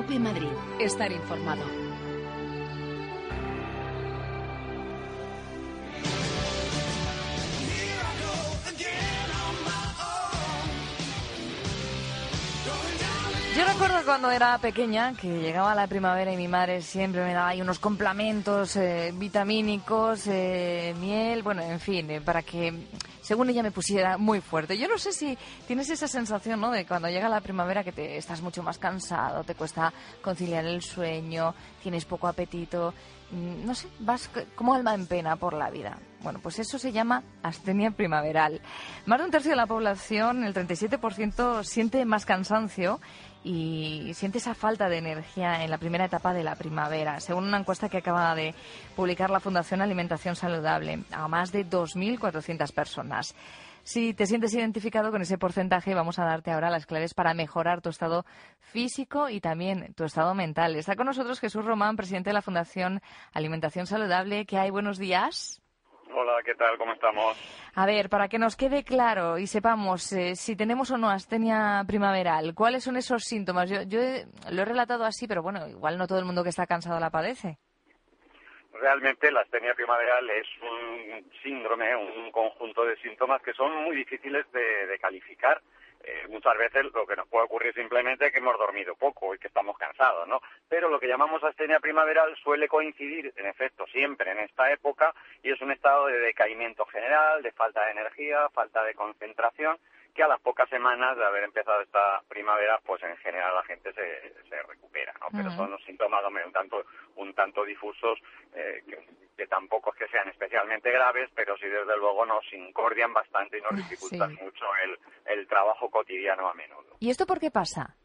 Cope Madrid. Estar informado. Yo recuerdo cuando era pequeña que llegaba la primavera y mi madre siempre me daba ahí unos complementos eh, vitamínicos, eh, miel, bueno, en fin, eh, para que según ella me pusiera muy fuerte. Yo no sé si tienes esa sensación, ¿no? De cuando llega la primavera que te estás mucho más cansado, te cuesta conciliar el sueño, tienes poco apetito, no sé, vas como alma en pena por la vida. Bueno, pues eso se llama astenia primaveral. Más de un tercio de la población, el 37%, siente más cansancio y siente esa falta de energía en la primera etapa de la primavera, según una encuesta que acaba de publicar la Fundación Alimentación Saludable a más de 2.400 personas. Si te sientes identificado con ese porcentaje, vamos a darte ahora las claves para mejorar tu estado físico y también tu estado mental. Está con nosotros Jesús Román, presidente de la Fundación Alimentación Saludable. ¿Qué hay? Buenos días. Hola, ¿qué tal? ¿Cómo estamos? A ver, para que nos quede claro y sepamos eh, si tenemos o no astenia primaveral, ¿cuáles son esos síntomas? Yo, yo he- lo he relatado así, pero bueno, igual no todo el mundo que está cansado la padece. Realmente la astenia primaveral es un síndrome, un conjunto de síntomas que son muy difíciles de, calificar. Eh, muchas veces lo que nos puede ocurrir simplemente es que hemos dormido poco y que estamos cansados, ¿no? Pero lo que llamamos astenia primaveral suele coincidir, en efecto, siempre en esta época y es un estado de decaimiento general, de falta de energía, falta de concentración, que a las pocas semanas de haber empezado esta primavera, pues en general la gente se, se recupera, ¿no? Pero son unos síntomas un tanto, un tanto difusos eh, que, que tampoco es que sean especialmente graves, pero sí desde luego nos incordian bastante y nos dificultan Sí. mucho el, el trabajo cotidiano a menudo. ¿Y esto por qué pasa?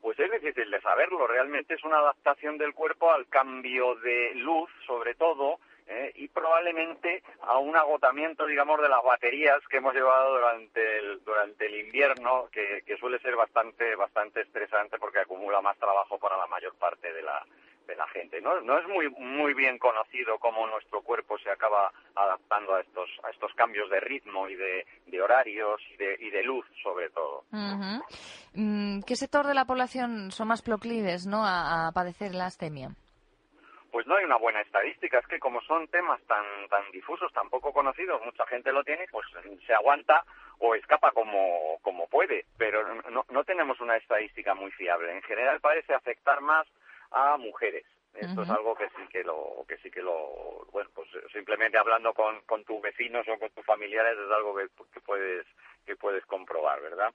Pues es difícil de saberlo. Realmente es una adaptación del cuerpo al cambio de luz, sobre todo, eh, y probablemente a un agotamiento, digamos, de las baterías que hemos llevado durante el, durante el invierno, que, suele ser bastante, bastante estresante porque acumula más trabajo para la mayor parte de la, de la gente. No, no es muy, muy bien conocido cómo nuestro cuerpo se acaba adaptando a estos, a estos cambios de ritmo y de, horarios y de, y de luz, sobre todo. Mm, ¿Qué sector de la población son más proclives ¿no? a, a padecer la astemia? Pues no hay una buena estadística, es que como son temas tan tan difusos, tan poco conocidos, mucha gente lo tiene, pues se aguanta o escapa como, como puede, pero no, no tenemos una estadística muy fiable. En general parece afectar más a mujeres. Esto es algo que sí que lo, que sí que lo, bueno, pues simplemente hablando con, con tus vecinos o con tus familiares es algo que, que puedes, que puedes comprobar, ¿verdad?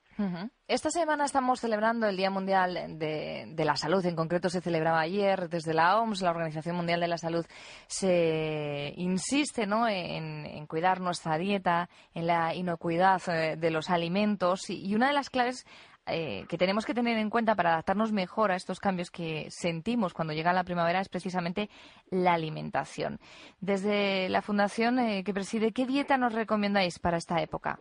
Esta semana estamos celebrando el Día Mundial de, de la Salud. En concreto se celebraba ayer desde la OMS, la Organización Mundial de la Salud, se insiste ¿no? en, en cuidar nuestra dieta, en la inocuidad eh, de los alimentos y, y una de las claves eh, que tenemos que tener en cuenta para adaptarnos mejor a estos cambios que sentimos cuando llega la primavera es precisamente la alimentación. Desde la fundación eh, que preside, ¿qué dieta nos recomendáis para esta época?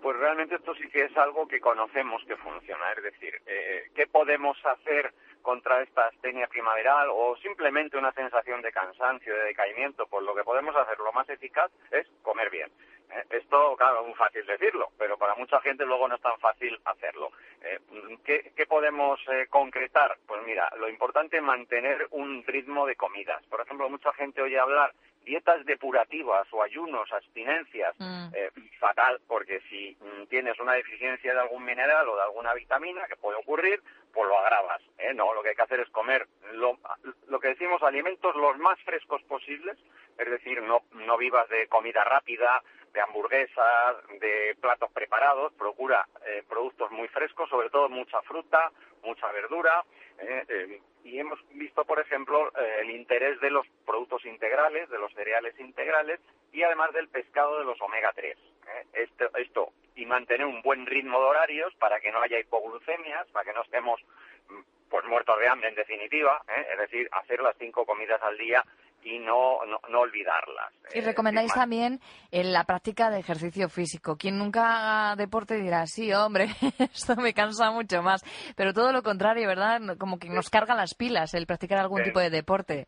Pues realmente esto sí que es algo que conocemos que funciona, es decir, eh, ¿qué podemos hacer contra esta astenia primaveral o simplemente una sensación de cansancio, de decaimiento? Pues lo que podemos hacer, lo más eficaz, es comer bien. Eh, Esto, claro, es muy fácil decirlo, pero para mucha gente luego no es tan fácil hacerlo. Eh, ¿Qué, qué podemos eh, concretar? Pues mira, lo importante es mantener un ritmo de comidas. Por ejemplo, mucha gente oye hablar dietas depurativas o ayunos, abstinencias, Mm. eh, fatal, porque si mm, tienes una deficiencia de algún mineral o de alguna vitamina, que puede ocurrir, pues lo agravas. ¿eh? No, lo que hay que hacer es comer lo, lo que decimos alimentos los más frescos posibles, es decir, no, no vivas de comida rápida, de hamburguesas, de platos preparados, procura eh, productos muy frescos, sobre todo mucha fruta, mucha verdura, eh, eh, y hemos visto, por ejemplo, eh, el interés de los productos integrales, de los cereales integrales y además del pescado de los omega 3. ¿eh? Esto, esto y mantener un buen ritmo de horarios para que no haya hipoglucemias, para que no estemos mm, pues muertos de hambre en definitiva, ¿eh? es decir, hacer las cinco comidas al día y no, no, olvidarlas. Y recomendáis también en la práctica de ejercicio físico. Quien nunca haga deporte dirá, sí, hombre, esto me cansa mucho más. Pero todo lo contrario, ¿verdad? Como que nos carga las pilas el practicar algún tipo de deporte.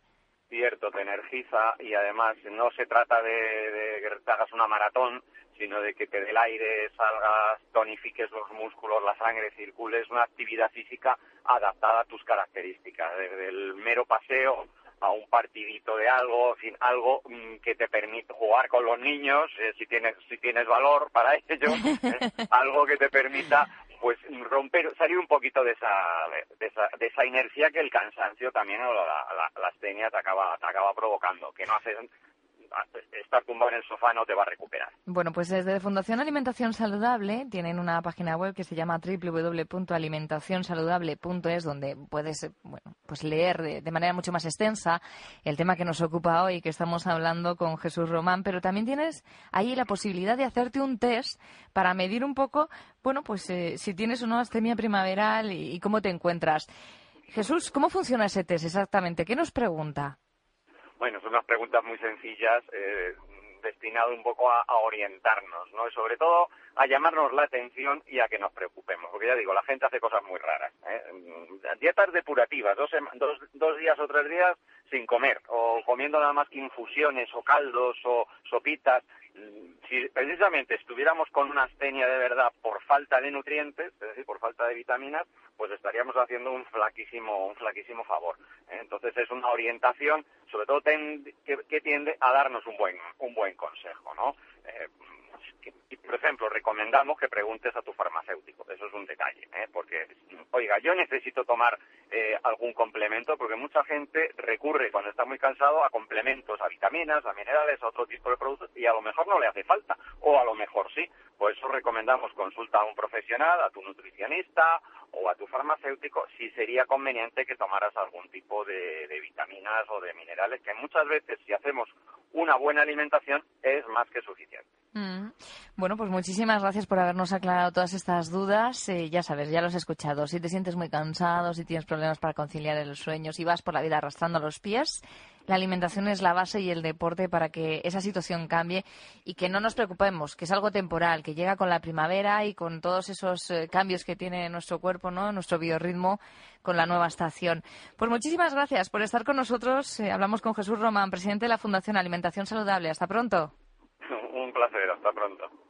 Cierto, te energiza y además no se trata de, de que te hagas una maratón, sino de que te dé el aire, salgas, tonifiques los músculos, la sangre circule. Es una actividad física adaptada a tus características, desde el mero paseo a un partidito de algo, fin, algo mm, que te permita jugar con los niños, eh, si tienes si tienes valor para ello, eh, algo que te permita pues romper, salir un poquito de esa, de esa, de esa inercia que el cansancio también o la, la, la astenia te acaba, te acaba provocando, que no haces estar tumbado en el sofá no te va a recuperar. Bueno, pues desde Fundación Alimentación Saludable tienen una página web que se llama www.alimentacionsaludable.es donde puedes bueno, pues leer de, manera mucho más extensa el tema que nos ocupa hoy, que estamos hablando con Jesús Román, pero también tienes ahí la posibilidad de hacerte un test para medir un poco, bueno, pues eh, si tienes o no astemia primaveral y cómo te encuentras. Jesús, ¿cómo funciona ese test exactamente? ¿Qué nos pregunta? Bueno, son unas preguntas muy sencillas, eh, destinado un poco a, orientarnos, ¿no? Y sobre todo a llamarnos la atención y a que nos preocupemos. Porque ya digo, la gente hace cosas muy raras. ¿eh? Dietas depurativas, dos, dos, dos días o tres días sin comer, o comiendo nada más que infusiones o caldos o sopitas si precisamente estuviéramos con una astenia de verdad por falta de nutrientes, es decir, por falta de vitaminas, pues estaríamos haciendo un flaquísimo, un flaquísimo favor. Entonces es una orientación, sobre todo que, tiende a darnos un buen, un buen consejo, ¿no? Eh, por ejemplo, recomendamos que preguntes a tu farmacéutico. Eso es un detalle, ¿eh? porque, oiga, yo necesito tomar eh, algún complemento, porque mucha gente recurre cuando está muy cansado a complementos, a vitaminas, a minerales, a otro tipo de productos, y a lo mejor no le hace falta, o a lo mejor sí. Por eso recomendamos consulta a un profesional, a tu nutricionista o a tu farmacéutico, si sería conveniente que tomaras algún tipo de, vitaminas o de minerales, que muchas veces si hacemos una buena alimentación es más que suficiente. Mm. Bueno, pues muchísimas gracias por habernos aclarado todas estas dudas. Eh, ya sabes, ya los he escuchado. Si te sientes muy cansado, si tienes problemas para conciliar el sueño, si vas por la vida arrastrando los pies, la alimentación es la base y el deporte para que esa situación cambie y que no nos preocupemos, que es algo temporal, que llega con la primavera y con todos esos eh, cambios que tiene nuestro cuerpo, ¿no? nuestro biorritmo con la nueva estación. Pues muchísimas gracias por estar con nosotros. Eh, hablamos con Jesús Román, presidente de la Fundación Alimentación Saludable. Hasta pronto. Un placer, hasta pronto.